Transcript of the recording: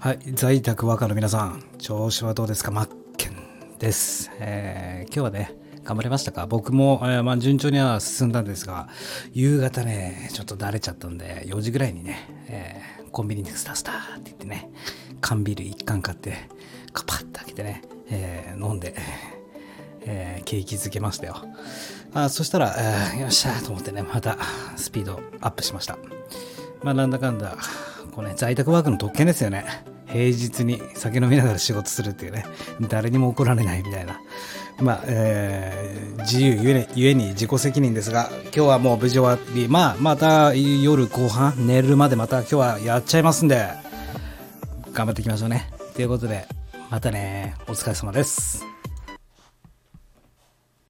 はい、在宅ワーカーの皆さん、調子はどうですか？マッケンです。えー今日はね、頑張れましたか？僕も、えーまあ、順調には進んだんですが、夕方ね、ちょっとだれちゃったんで、4時ぐらいにね、えーコンビニでスタスターって言ってね、缶ビール1缶買って、カパッと開けてね、えー飲んで、えー景気づけましたよ。あそしたら、えーよっしゃーと思ってね、またスピードアップしました。まあなんだかんだ、こうね、在宅ワークの特権ですよね。平日に酒飲みながら仕事するっていうね、誰にも怒られないみたいな。まあ、えー自由ゆえゆえに自己責任ですが、今日はもう無事終わり、まあ、また夜後半、寝るまでまた今日はやっちゃいますんで、頑張っていきましょうね。ということで、またね、お疲れ様です。